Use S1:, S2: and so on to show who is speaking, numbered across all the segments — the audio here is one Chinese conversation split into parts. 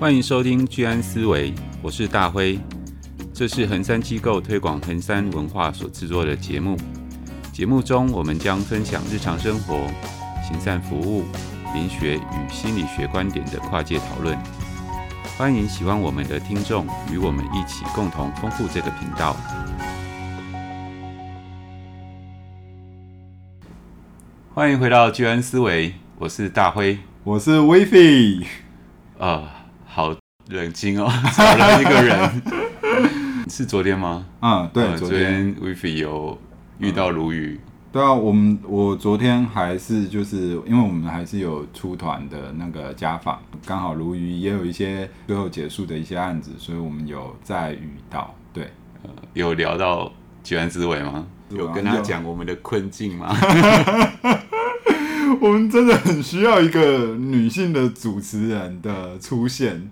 S1: 欢迎收听居安思维，我是大辉。这是恒山机构推广恒山文化所制作的节目。节目中，我们将分享日常生活、行善服务、灵学与心理学观点的跨界讨论。欢迎喜欢我们的听众与我们一起共同丰富这个频道。欢迎回到居安思维，我是大辉，
S2: 我是威菲。
S1: 呃。好冷静哦，少了一个人，是昨天吗？
S2: 嗯，对，
S1: 昨天 Wifi 有遇到鲈鱼。
S2: 对啊，我们我昨天还是就是因为我们还是有出团的那个家访，刚好鲈鱼也有一些最后结束的一些案子，所以我们有再遇到。对，
S1: 呃，有聊到居安思维吗？有跟他讲我们的困境吗？
S2: 我们真的很需要一个女性的主持人的出现。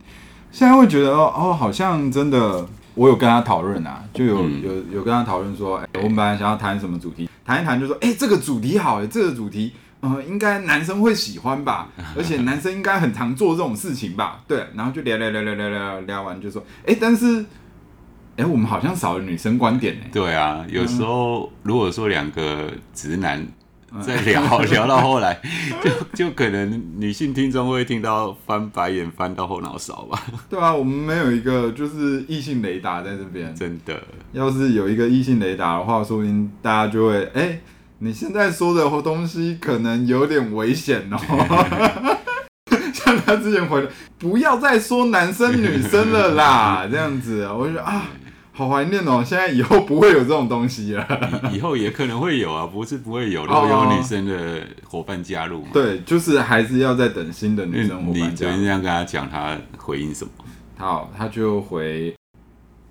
S2: 现在会觉得哦，好像真的，我有跟他讨论啊，就有、嗯、有有跟他讨论说，哎，我们本来想要谈什么主题，谈一谈就说，哎，这个主题好，哎，这个主题，呃，应该男生会喜欢吧，而且男生应该很常做这种事情吧，对，然后就聊聊聊聊聊聊聊完就说，哎，但是，哎，我们好像少了女生观点呢。
S1: 对啊，有时候如果说两个直男。再聊 聊到后来，就就可能女性听众会听到翻白眼翻到后脑勺吧。
S2: 对啊，我们没有一个就是异性雷达在这边。
S1: 真的，
S2: 要是有一个异性雷达的话，说不定大家就会哎、欸，你现在说的东西可能有点危险哦。像他之前回的，不要再说男生女生了啦，这样子，我就啊。好怀念哦！现在以后不会有这种东西了。
S1: 以后也可能会有啊，不是不会有，如果有女生的伙伴加入嘛。
S2: 对，就是还是要再等新的女生伙伴加入。
S1: 你昨天这样跟他讲，他回应什么？
S2: 好，他就回，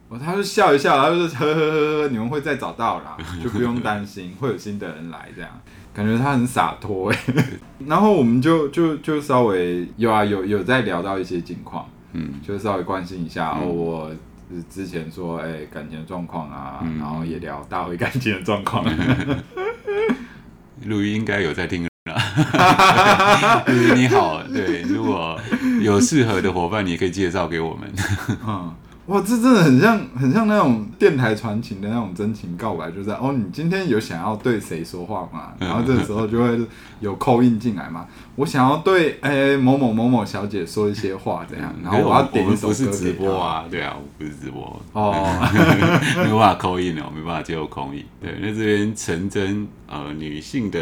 S2: 哦，他就笑一笑，他就说呵呵呵呵，你们会再找到啦，就不用担心，会有新的人来这样。感觉他很洒脱哎。然后我们就就就稍微有啊有有在聊到一些近况，嗯，就稍微关心一下、嗯、哦我。是之前说哎、欸、感情的状况啊、嗯，然后也聊大回感情的状况。
S1: 陆毅应该有在听了，你好，对，如果有适合的伙伴，你可以介绍给我们。
S2: 嗯哇，这真的很像，很像那种电台传情的那种真情告白，就是哦，你今天有想要对谁说话吗？然后这个时候就会有 call in 进来嘛。我想要对诶某某某某小姐说一些话，这样，然后我要点一首歌。不是直播啊，对啊，我不是直播哦，没办法 call in 哦，没办法接受 call in。对，那这边陈真呃女性的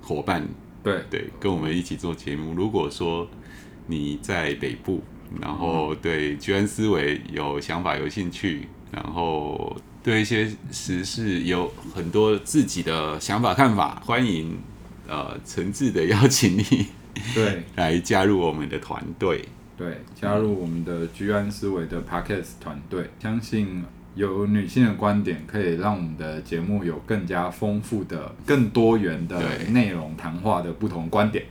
S2: 伙伴，对对，跟我们一起做节目。如果说你在北部。然后对居安思维有想法、有兴趣，然后对一些时事有很多自己的想法、看法，欢迎呃诚挚的邀请你，对，来加入我们的团队，对，加入我们的居安思维的 Podcast 团队。相信有女性的观点，可以让我们的节目有更加丰富的、更多元的内容，谈话的不同观点。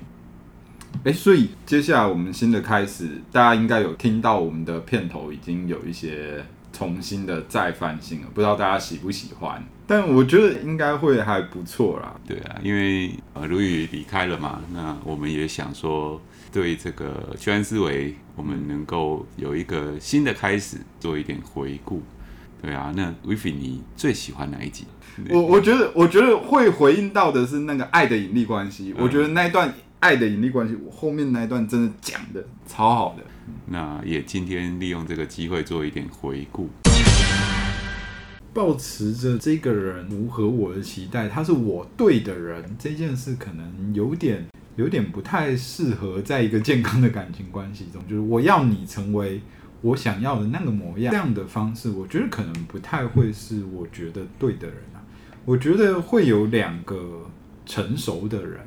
S2: 哎，所以接下来我们新的开始，大家应该有听到我们的片头已经有一些重新的再翻新了，不知道大家喜不喜欢？但我觉得应该会还不错啦。对啊，因为呃，鲈鱼离开了嘛，那我们也想说，对这个居安思维，我们能够有一个新的开始，做一点回顾。对啊，那 Vivi 你最喜欢哪一集？我我觉得，我觉得会回应到的是那个爱的引力关系，嗯、我觉得那一段。爱的引力关系，我后面那一段真的讲的超好的。那也今天利用这个机会做一点回顾。抱持着这个人符合我的期待，他是我对的人，这件事可能有点有点不太适合在一个健康的感情关系中。就是我要你成为我想要的那个模样，这样的方式，我觉得可能不太会是我觉得对的人啊。我觉得会有两个成熟的人。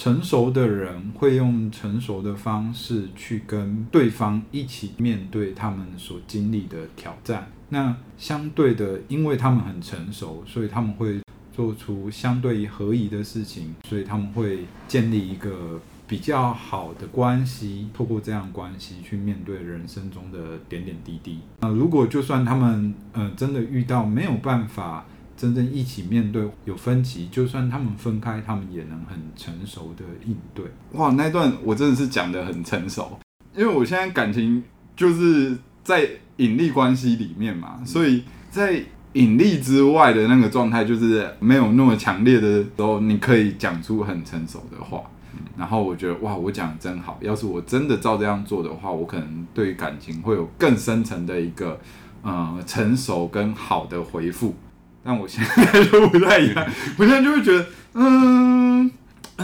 S2: 成熟的人会用成熟的方式去跟对方一起面对他们所经历的挑战。那相对的，因为他们很成熟，所以他们会做出相对合宜的事情，所以他们会建立一个比较好的关系，透过这样关系去面对人生中的点点滴滴。那如果就算他们呃真的遇到没有办法。真正一起面对有分歧，就算他们分开，他们也能很成熟的应对。哇，那段我真的是讲得很成熟，因为我现在感情就是在引力关系里面嘛，所以在引力之外的那个状态，就是没有那么强烈的时候，你可以讲出很成熟的话。然后我觉得哇，我讲的真好。要是我真的照这样做的话，我可能对于感情会有更深层的一个呃成熟跟好的回复。但我现在就不太一样，我现在就会觉得，嗯，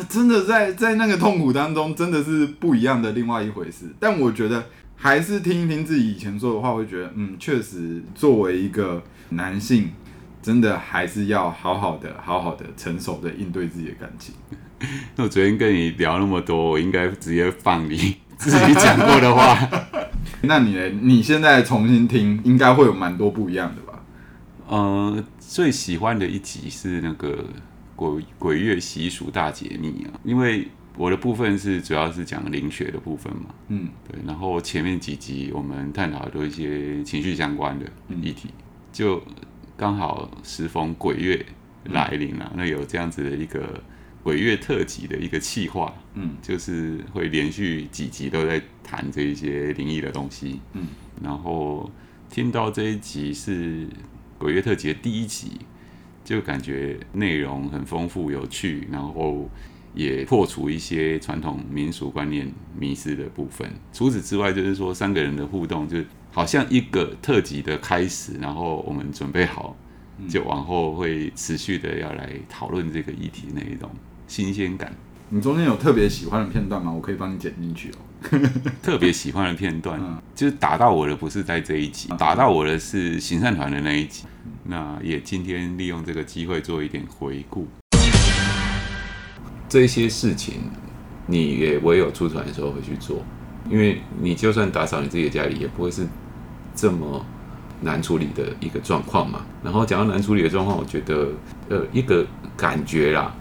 S2: 真的在在那个痛苦当中，真的是不一样的另外一回事。但我觉得还是听一听自己以前说的话，会觉得，嗯，确实作为一个男性，真的还是要好好的、好好的、成熟的应对自己的感情。
S1: 那我昨天跟你聊那么多，我应该直接放你自己讲过的话。
S2: 那你呢？你现在重新听，应该会有蛮多不一样的吧？
S1: 呃，最喜欢的一集是那个鬼鬼月习俗大解密啊，因为我的部分是主要是讲灵学的部分嘛。嗯，对。然后前面几集我们探讨都一些情绪相关的议题，嗯、就刚好时逢鬼月来临了，嗯、那有这样子的一个。鬼月特辑的一个企划，嗯，就是会连续几集都在谈这一些灵异的东西，嗯，然后听到这一集是鬼月特辑的第一集，就感觉内容很丰富有趣，然后也破除一些传统民俗观念迷失的部分。除此之外，就是说三个人的互动，就好像一个特辑的开始，然后我们准备好，就往后会持续的要来讨论这个议题那一种。新鲜感，
S2: 你中间有特别喜欢的片段吗？我可以帮你剪进去哦。
S1: 特别喜欢的片段，嗯、就是打到我的不是在这一集，打到我的是行善团的那一集。那也今天利用这个机会做一点回顾。这些事情，你也唯有出团的时候会去做，因为你就算打扫你自己的家里，也不会是这么难处理的一个状况嘛。然后讲到难处理的状况，我觉得呃一个感觉啦。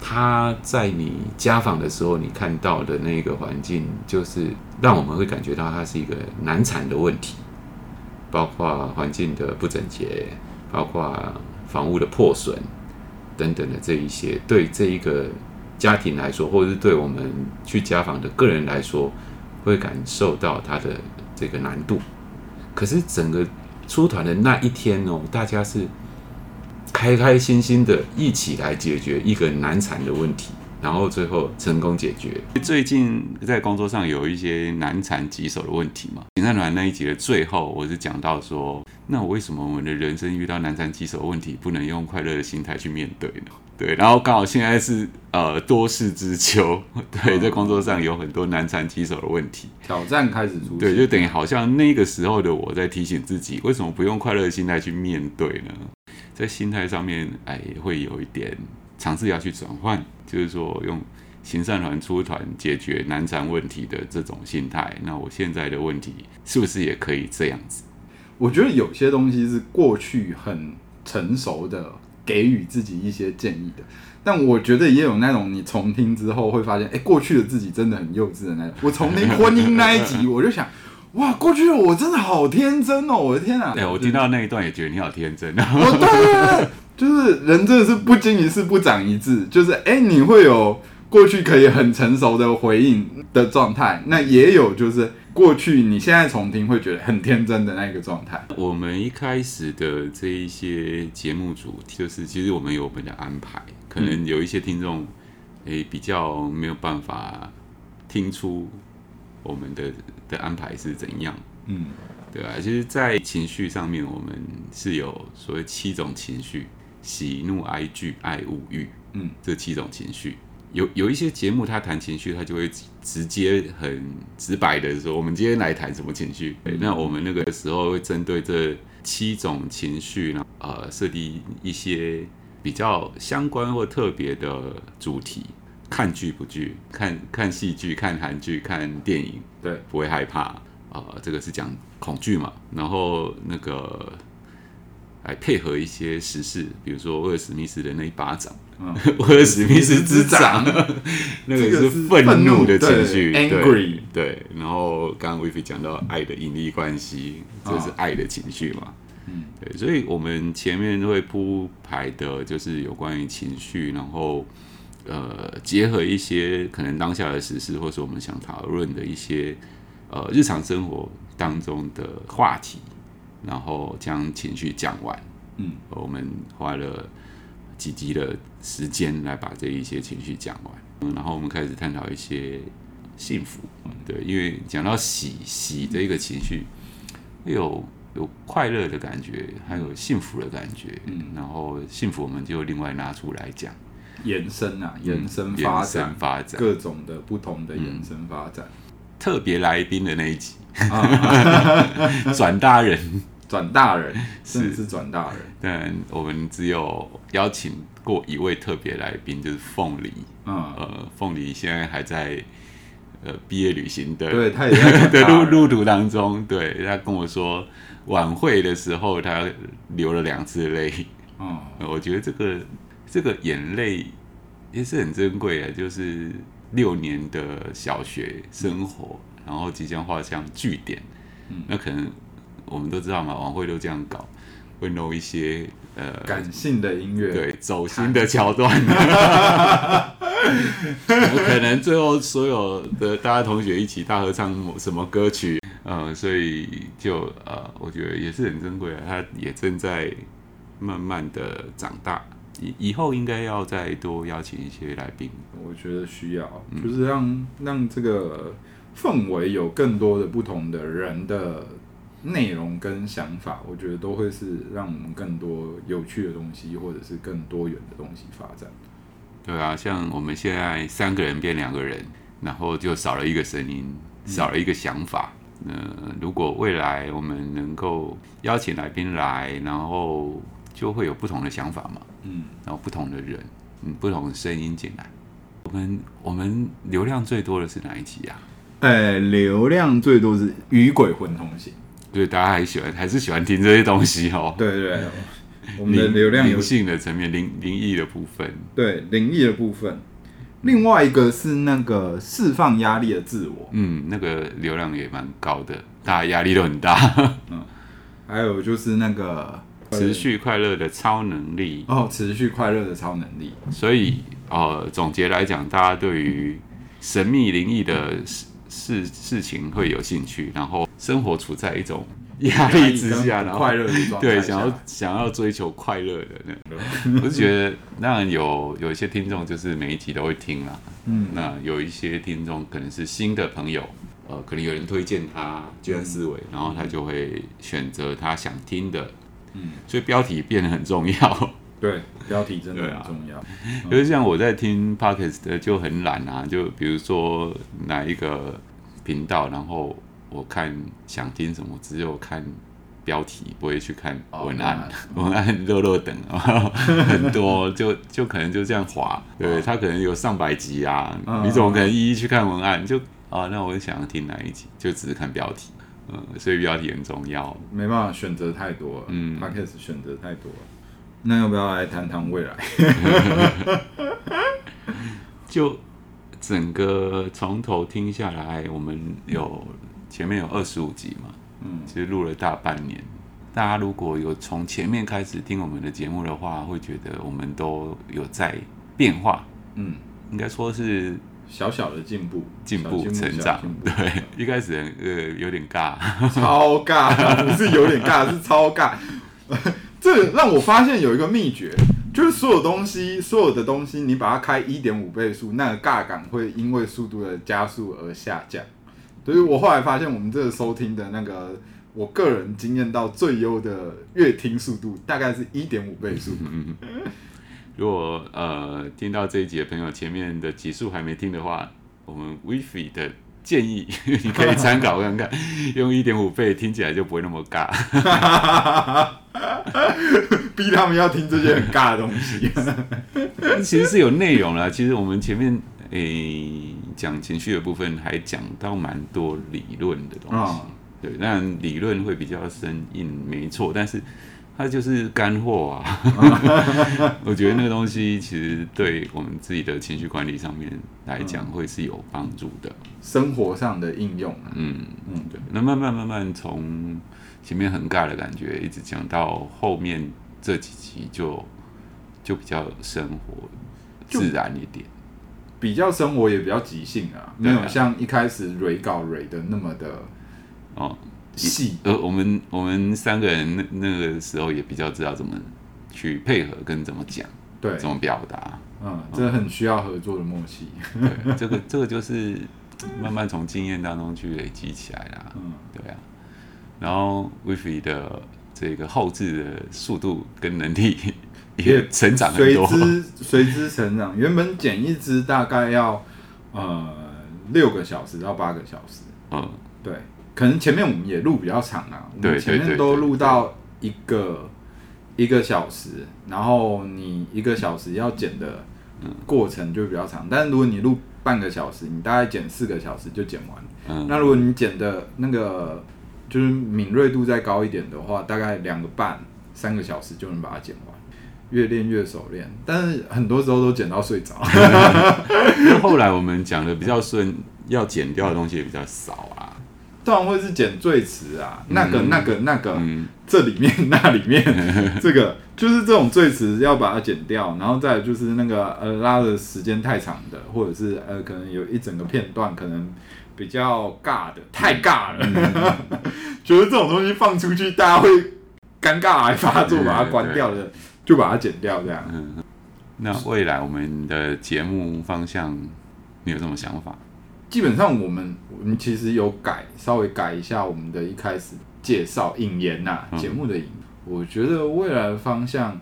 S1: 他在你家访的时候，你看到的那个环境，就是让我们会感觉到它是一个难缠的问题，包括环境的不整洁，包括房屋的破损等等的这一些，对这一个家庭来说，或者是对我们去家访的个人来说，会感受到它的这个难度。可是整个出团的那一天哦，大家是。开开心心的一起来解决一个难缠的问题，然后最后成功解决。最近在工作上有一些难缠棘手的问题嘛？行善团那一集的最后，我是讲到说，那我为什么我们的人生遇到难缠棘手的问题，不能用快乐的心态去面对呢？对，然后刚好现在是呃多事之秋，对，在工作上有很多难缠棘手的问题，
S2: 挑战开始出现，
S1: 对，就等于好像那个时候的我在提醒自己，为什么不用快乐的心态去面对呢？在心态上面，哎，会有一点尝试要去转换，就是说用行善团出团解决难缠问题的这种心态。那我现在的问题是不是也可以这样子？
S2: 我觉得有些东西是过去很成熟的，给予自己一些建议的。但我觉得也有那种你重听之后会发现，哎，过去的自己真的很幼稚的那种。我重听婚姻那一集，我就想。哇，过去的我真的好天真哦！我的天啊！
S1: 对，我听到那一段也觉得你好天真啊！
S2: 哦，对对对，就是人真的是不经一事不长一智，就是哎、欸，你会有过去可以很成熟的回应的状态，那也有就是过去你现在重听会觉得很天真的那个状态。
S1: 我们一开始的这一些节目主题，就是其实我们有我们的安排，可能有一些听众诶比较没有办法听出。我们的的安排是怎样？嗯，对啊，其实，在情绪上面，我们是有所谓七种情绪：喜怒哀惧爱恶欲。嗯，这七种情绪，有有一些节目，他谈情绪，他就会直接很直白的说：“我们今天来谈什么情绪？”对，那我们那个时候会针对这七种情绪呢，呃，设定一些比较相关或特别的主题。看剧不剧，看看戏剧，看韩剧，看电影，对，不会害怕啊、呃。这个是讲恐惧嘛，然后那个来配合一些时事，比如说威尔史密斯的那一巴掌，嗯、威尔史密斯之掌，那个是愤怒的情绪，angry，对。然后刚刚威菲讲到爱的引力关系，这是爱的情绪嘛，嗯，对。所以我们前面会铺排的就是有关于情绪，然后。呃，结合一些可能当下的时事，或是我们想讨论的一些呃日常生活当中的话题，然后将情绪讲完。嗯，我们花了几集的时间来把这一些情绪讲完。嗯，然后我们开始探讨一些幸福。对，因为讲到喜喜的一个情绪，有有快乐的感觉，还有幸福的感觉。嗯，然后幸福我们就另外拿出来讲。
S2: 延伸啊，延伸发展，发展各种的不同的延伸发展。
S1: 特别来宾的那一集，转大人，
S2: 转大人，是是转大人。
S1: 但我们只有邀请过一位特别来宾，就是凤梨。嗯，呃，凤梨现在还在呃毕业旅行的，
S2: 对，他也在
S1: 的路路途当中。对，他跟我说，晚会的时候他流了两次泪。嗯，我觉得这个。这个眼泪也是很珍贵的，就是六年的小学生活，嗯、然后即将画上句点。嗯、那可能我们都知道嘛，晚会都这样搞，会弄一些呃
S2: 感性的音乐，
S1: 对，走心的桥段。可能最后所有的大家同学一起大合唱什么歌曲，呃，所以就呃，我觉得也是很珍贵啊，他也正在慢慢的长大。以以后应该要再多邀请一些来宾，
S2: 我觉得需要，嗯、就是让让这个氛围有更多的不同的人的内容跟想法，我觉得都会是让我们更多有趣的东西，或者是更多元的东西发展。
S1: 对啊，像我们现在三个人变两个人，然后就少了一个声音，少了一个想法。那、嗯呃、如果未来我们能够邀请来宾来，然后就会有不同的想法嘛。嗯，然后不同的人，嗯，不同的声音进来。我们我们流量最多的是哪一集啊？
S2: 呃，流量最多是与鬼魂同行，
S1: 对，大家还喜欢还是喜欢听这些东西哦。
S2: 对对对，我们的流量
S1: 灵性的层面，灵灵异的部分，
S2: 对，灵异的部分。另外一个是那个释放压力的自我，
S1: 嗯，那个流量也蛮高的，大家压力都很大。
S2: 嗯，还有就是那个。
S1: 持续快乐的超能力。
S2: 哦，持续快乐的超能力。
S1: 所以，呃，总结来讲，大家对于神秘灵异的事事事情会有兴趣，然后生活处在一种压力之下，然后
S2: 快乐的状态，
S1: 对，想要想要追求快乐的那，我是觉得，当然有有一些听众就是每一集都会听啦，嗯，那有一些听众可能是新的朋友，呃，可能有人推荐他居安思维，然后他就会选择他想听的。嗯，所以标题变得很重要。
S2: 对，标题真的很重要。
S1: 因为、啊嗯、像我在听 Podcast 就很懒啊，就比如说哪一个频道，然后我看想听什么，只有看标题，不会去看文案。哦、文案落落 等啊，很多就就可能就这样滑。对，它可能有上百集啊，哦、你怎么可能一一去看文案？就啊，那我想要听哪一集，就只是看标题。嗯，所以标题很重要，
S2: 没办法选择太多，嗯，他开始选择太多了。那要不要来谈谈未来？
S1: 就整个从头听下来，我们有前面有二十五集嘛，嗯，其实录了大半年。大家如果有从前面开始听我们的节目的话，会觉得我们都有在变化，嗯，应该说是。
S2: 小小的进步，
S1: 进步成长，对，一开始呃有点尬，
S2: 超尬，不是有点尬，是超尬。这让我发现有一个秘诀，就是所有东西，所有的东西，你把它开一点五倍速，那个尬感会因为速度的加速而下降。所以我后来发现，我们这个收听的那个，我个人经验到最优的阅听速度，大概是一点五倍速。
S1: 如果呃听到这一集的朋友，前面的集数还没听的话，我们 Wifi 的建议 你可以参考看看，用一点五倍听起来就不会那么尬，
S2: 逼他们要听这些很尬的东西。
S1: 其实是有内容啦，其实我们前面诶讲情绪的部分还讲到蛮多理论的东西，哦、对，那理论会比较生硬，没错，但是。它就是干货啊！我觉得那个东西其实对我们自己的情绪管理上面来讲，会是有帮助的。
S2: 生活上的应用，
S1: 嗯嗯，对。那慢慢慢慢从前面很尬的感觉，一直讲到后面这几集就，就就比较生活自然一点。
S2: 比较生活也比较即兴啊，没有像一开始蕊稿蕊的那么的
S1: 哦
S2: 细。
S1: 呃，我们我们三个人那那个时候也比较知道怎么去配合跟怎么讲，
S2: 对，
S1: 怎么表达。
S2: 嗯，这很需要合作的默契。
S1: 对，这个这个就是慢慢从经验当中去累积起来啦。嗯，对啊。然后 w i f i 的这个后置的速度跟能力。也成长很多，
S2: 随之随之成长。原本剪一支大概要呃六个小时到八个小时，嗯，对，可能前面我们也录比较长啊，我们前面都录到一个一个小时，然后你一个小时要剪的过程就比较长。但是如果你录半个小时，你大概剪四个小时就剪完。嗯，那如果你剪的那个就是敏锐度再高一点的话，大概两个半三个小时就能把它剪完。越练越熟练，但是很多时候都剪到睡着。
S1: 后来我们讲的比较顺，要剪掉的东西也比较少啊。
S2: 当然会是剪赘词啊，那个、那个、那个，嗯、这里面、那里面，这个就是这种赘词要把它剪掉，然后再来就是那个呃拉的时间太长的，或者是呃可能有一整个片段可能比较尬的，太尬了，嗯、觉 得这种东西放出去大家会尴尬癌发作，把它关掉的。就把它剪掉，这样。嗯，
S1: 那未来我们的节目方向，你有什么想法？
S2: 基本上我们我们其实有改，稍微改一下我们的一开始介绍引言呐，节目的引。嗯、我觉得未来的方向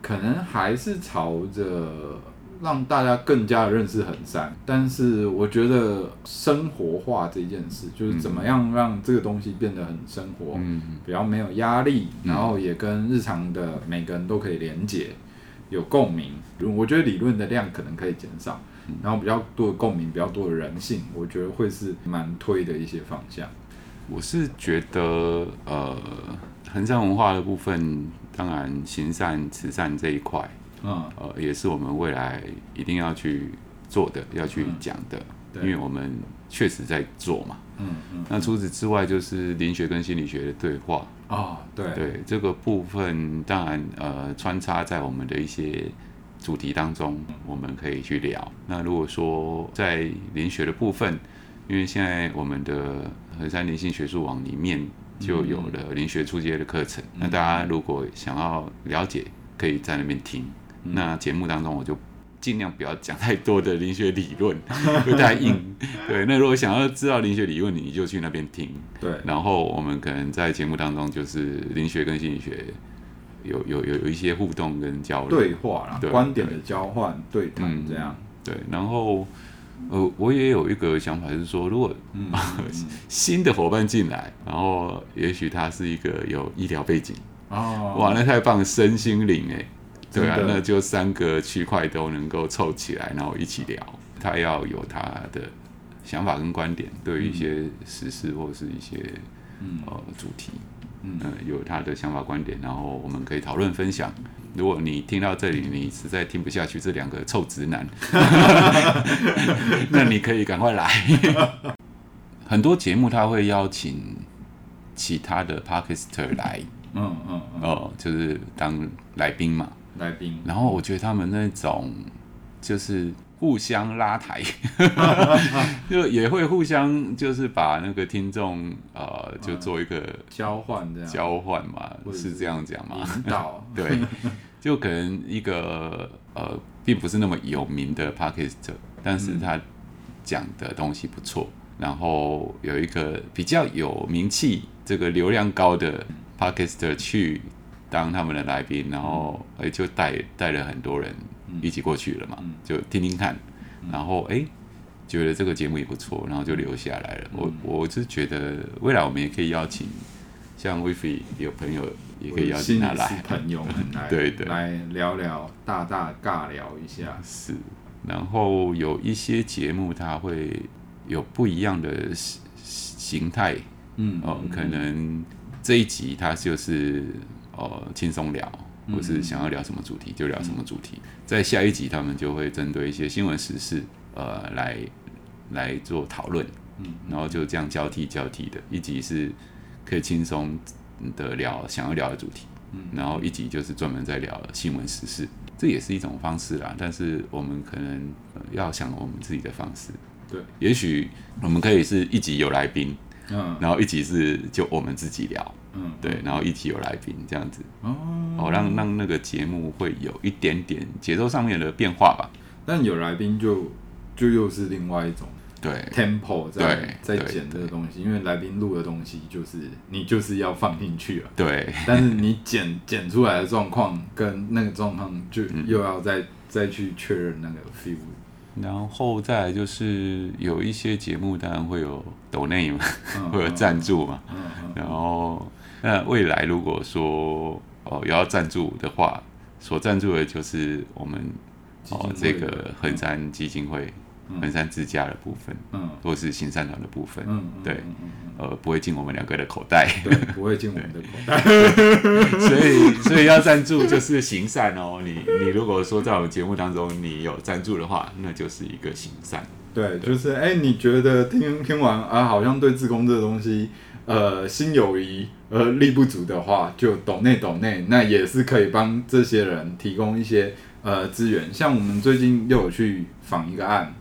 S2: 可能还是朝着。让大家更加的认识横山，但是我觉得生活化这件事，就是怎么样让这个东西变得很生活，嗯，比较没有压力，然后也跟日常的每个人都可以连接，有共鸣。我觉得理论的量可能可以减少，然后比较多的共鸣，比较多的人性，我觉得会是蛮推的一些方向。
S1: 我是觉得，呃，横山文化的部分，当然行善慈善这一块。嗯，呃，也是我们未来一定要去做的，要去讲的，嗯、因为我们确实在做嘛。嗯嗯。嗯，那除此之外，就是灵学跟心理学的对话。
S2: 哦，对。
S1: 对这个部分，当然呃，穿插在我们的一些主题当中，我们可以去聊。那如果说在灵学的部分，因为现在我们的和山灵性学术网里面就有了灵学初阶的课程，嗯、那大家如果想要了解，可以在那边听。那节目当中，我就尽量不要讲太多的灵学理论，不太硬。对，那如果想要知道灵学理论，你就去那边听。
S2: 对，
S1: 然后我们可能在节目当中，就是灵学跟心理学有有有有一些互动跟交流、
S2: 对话啦，对观点的交换、对谈这样、嗯。
S1: 对，然后呃，我也有一个想法，就是说，如果、嗯、新的伙伴进来，然后也许他是一个有医疗背景哦，哇，那太棒，身心灵哎。对啊，那就三个区块都能够凑起来，然后一起聊。他要有他的想法跟观点，对于一些实事或是一些呃主题，嗯、呃，有他的想法观点，然后我们可以讨论分享。如果你听到这里，你实在听不下去这两个臭直男，那你可以赶快来。很多节目他会邀请其他的 Podcaster 来，嗯嗯哦，就是当来宾嘛。
S2: 来宾，
S1: 然后我觉得他们那种就是互相拉抬，就也会互相就是把那个听众呃，就做一个
S2: 交换这样
S1: 交换嘛，是这样讲嘛？
S2: 引导
S1: 对，就可能一个呃，并不是那么有名的 Podcast，但是他讲的东西不错，然后有一个比较有名气、这个流量高的 Podcast 去。当他们的来宾，然后哎，就带带了很多人一起过去了嘛，嗯、就听听看，嗯、然后哎，觉得这个节目也不错，然后就留下来了。嗯、我我是觉得未来我们也可以邀请，像 Wify 有朋友也可以邀请他来，
S2: 朋友们来，
S1: 对对，
S2: 来聊聊，大大尬聊一下。
S1: 是，然后有一些节目它会有不一样的形态，嗯哦，可能这一集它就是。呃，轻松聊，或是想要聊什么主题就聊什么主题。嗯、在下一集，他们就会针对一些新闻时事，呃，来来做讨论。嗯，然后就这样交替交替的，一集是可以轻松的聊想要聊的主题，嗯，然后一集就是专门在聊新闻时事，这也是一种方式啦。但是我们可能要想我们自己的方式。
S2: 对，
S1: 也许我们可以是一集有来宾，
S2: 嗯，
S1: 然后一集是就我们自己聊，
S2: 嗯，
S1: 对，然后一集有来宾这样子，
S2: 哦，
S1: 哦，让让那个节目会有一点点节奏上面的变化吧。
S2: 但有来宾就就又是另外一种。
S1: 对
S2: ，tempo 在
S1: 对
S2: 在剪这个东西，因为来宾录的东西就是你就是要放进去了，
S1: 对，
S2: 但是你剪剪出来的状况跟那个状况就又要再、嗯、再去确认那个 feel，
S1: 然后再来就是有一些节目当然会有抖内嘛，嗯、会有赞助嘛，然后那未来如果说哦有要赞助的话，所赞助的就是我们哦这个恒山基金会。横山之家的部分，嗯，或是行善团的部分，嗯，对，呃，不会进我们两个的口袋，
S2: 对，不会进我们的口袋，
S1: 所以，所以要赞助就是行善哦。你，你如果说在我们节目当中你有赞助的话，那就是一个行善。
S2: 对，就是，哎、欸，你觉得听听完啊，好像对自工这个东西，呃，心有余而力不足的话，就抖内抖内，那也是可以帮这些人提供一些呃资源。像我们最近又有去访一个案。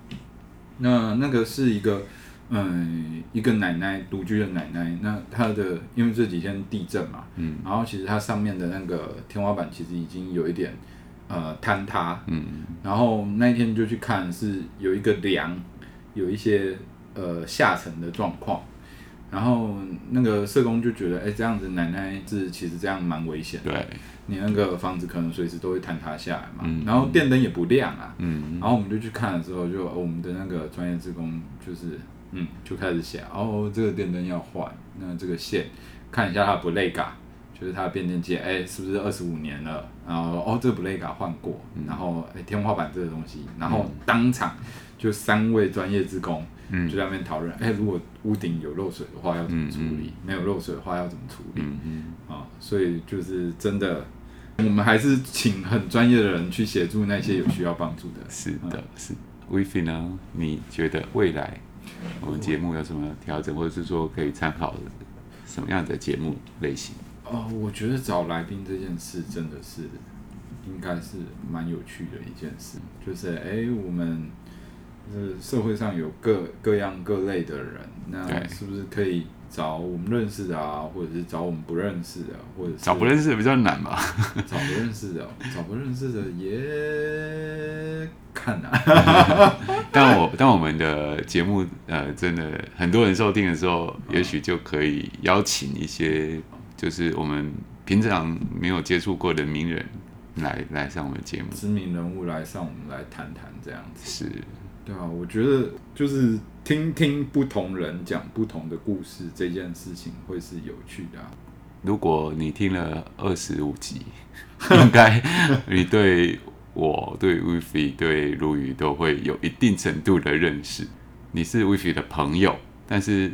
S2: 那那个是一个，嗯，一个奶奶独居的奶奶。那她的因为这几天地震嘛，嗯，然后其实它上面的那个天花板其实已经有一点呃坍塌，嗯，然后那一天就去看是有一个梁有一些呃下沉的状况，然后那个社工就觉得，哎，这样子奶奶是其实这样蛮危险的，
S1: 对。
S2: 你那个房子可能随时都会坍塌下来嘛，嗯、然后电灯也不亮啊，嗯、然后我们就去看了之后，就我们的那个专业职工就是，嗯，就开始写，哦，这个电灯要换，那这个线看一下它不累嘎，就是它的变电器，哎，是不是二十五年了？然后哦，这个不累嘎换过，嗯、然后哎，天花板这个东西，然后当场就三位专业职工。嗯，就在那边讨论，哎，如果屋顶有漏水的话要怎么处理？没有漏水的话要怎么处理？嗯嗯，啊，所以就是真的，我们还是请很专业的人去协助那些有需要帮助的。
S1: 是的，嗯、是。Wify 呢？你觉得未来我们节目有什么调整，或者是说可以参考什么样的节目类型？
S2: 哦，我觉得找来宾这件事真的是应该是蛮有趣的一件事，就是哎，我们。是社会上有各各样各类的人，那是不是可以找我们认识的啊，或者是找我们不认识的，或者是
S1: 找不认识的比较难吧？
S2: 找不认识的，找不认识的也看啊。
S1: 但我但我们的节目呃真的很多人收听的时候，也许就可以邀请一些就是我们平常没有接触过的名人来来上我们节目，
S2: 知名人物来上我们来谈谈这样子
S1: 是。
S2: 对啊，我觉得就是听听不同人讲不同的故事这件事情会是有趣的啊。
S1: 如果你听了二十五集，应该你对我、对 Wifi、对鲁豫都会有一定程度的认识。你是 Wifi 的朋友，但是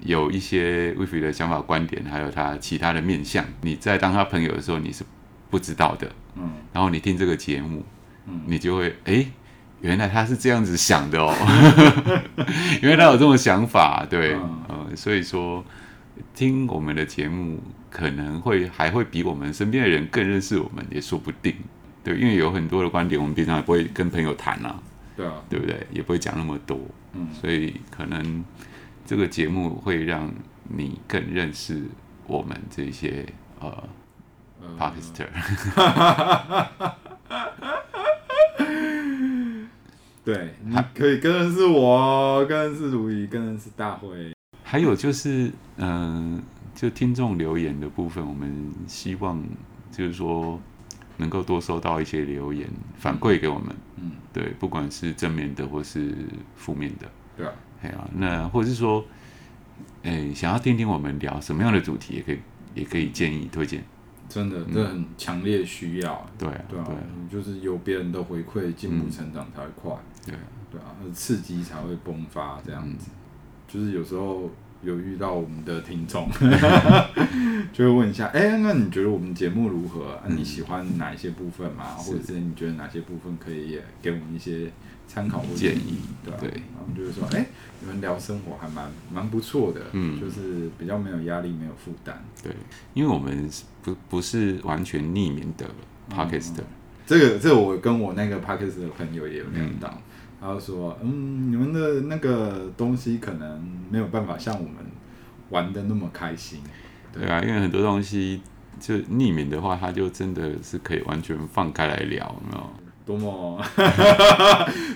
S1: 有一些 Wifi 的想法、观点，还有他其他的面相，你在当他朋友的时候你是不知道的。嗯，然后你听这个节目，嗯，你就会哎。诶原来他是这样子想的哦，原来他有这种想法，对，嗯，呃，所以说听我们的节目可能会还会比我们身边的人更认识我们，也说不定，对，因为有很多的观点我们平常也不会跟朋友谈啊，对啊，对不对？也不会讲那么多，嗯，所以可能这个节目会让你更认识我们这些呃 Podcaster
S2: 对，你可以跟的是我，跟的是如意，跟的是大辉。
S1: 还有就是，嗯、呃，就听众留言的部分，我们希望就是说能够多收到一些留言反馈给我们。嗯，对，不管是正面的或是负面的。
S2: 对啊，
S1: 哎呀，那或者是说，哎，想要听听我们聊什么样的主题，也可以，也可以建议推荐。
S2: 真的，这很强烈需要。
S1: 对啊，
S2: 对啊，就是有别人的回馈，进步成长才会快。对对啊，刺激才会迸发这样子。就是有时候有遇到我们的听众，就会问一下，哎，那你觉得我们节目如何？你喜欢哪一些部分吗？或者是你觉得哪些部分可以也给我们一些参考或建议？对吧？对，然后就是说，哎，你们聊生活还蛮蛮不错的，嗯，就是比较没有压力，没有负担。
S1: 对，因为我们不不是完全匿名的 Podcast。这
S2: 个这个我跟我那个 Podcast 的朋友也有聊到，然后说，嗯，你们的那个东西可能没有办法像我们玩的那么开心。
S1: 对啊，因为很多东西就匿名的话，他就真的是可以完全放开来聊，有没有？
S2: 多么，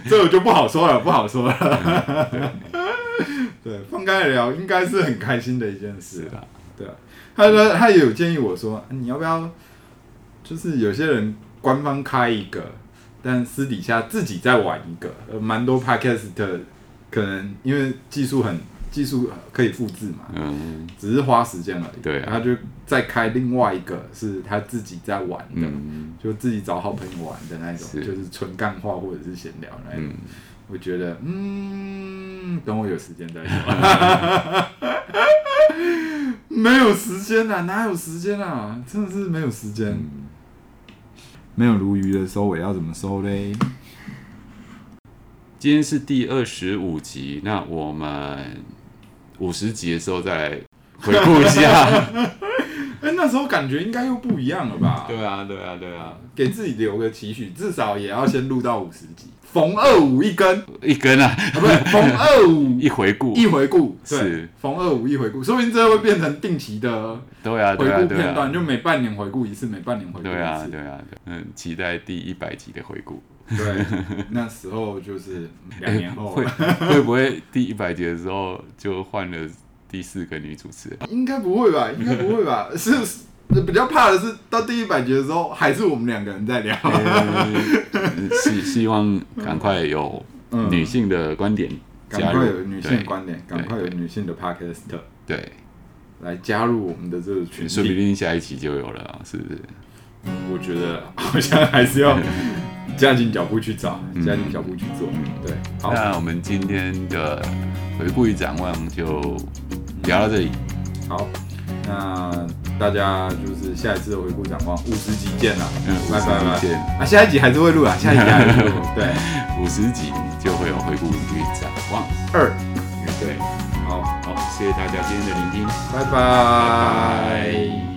S2: 这我就不好说了，不好说了。对，放开聊应该是很开心的一件事啦。对啊，他说他也有建议我说，你要不要，就是有些人官方开一个，但私底下自己再玩一个，呃，蛮多 podcast 的可能因为技术很。技术可以复制嘛？嗯，只是花时间而已。
S1: 对、啊，
S2: 他就再开另外一个，是他自己在玩的，
S1: 嗯、
S2: 就自己找好朋友玩的那种，
S1: 是
S2: 就是纯干话或者是闲聊那种。嗯、我觉得，嗯，等我有时间再说。没有时间啊，哪有时间啊？真的是没有时间。嗯、没有鲈鱼的收尾要怎么收嘞？
S1: 今天是第二十五集，那我们。五十集的时候再来回顾一下，
S2: 哎，那时候感觉应该又不一样了吧？
S1: 对啊，对啊，对啊，
S2: 给自己留个期许，至少也要先录到五十集，逢二五一根，
S1: 一根啊，
S2: 啊不是逢二五
S1: 一回顾，
S2: 一回顾，
S1: 是。
S2: 逢二五一回顾，说不定这会变成定期的，
S1: 对啊，
S2: 回顾片段，就每半年回顾一次，每半年回顾一次，
S1: 对啊，对啊，嗯，期待第一百集的回顾。
S2: 对，那时候就是两年后，
S1: 会会不会第一百集的时候就换了第四个女主持人？
S2: 应该不会吧？应该不会吧？是比较怕的是到第一百集的时候，还是我们两个人在聊。
S1: 希希望赶快有女性的观点，
S2: 赶快有女性的观点，赶快有女性的 podcast，
S1: 对，
S2: 来加入我们的这个群，
S1: 说不定下一期就有了，是不是？
S2: 我觉得好像还是要。加紧脚步去找，加紧脚步去做。嗯、对，好，
S1: 那我们今天的回顾与展望就聊到这里。
S2: 好，那大家就是下一次的回顾展望，五十集见了。
S1: 嗯，拜拜拜见。
S2: 啊，下一集还是会录啊，下一集还是会录。对，
S1: 五十集就会有回顾与展望
S2: 二。
S1: 对，好好，谢谢大家今天的聆
S2: 听。拜拜。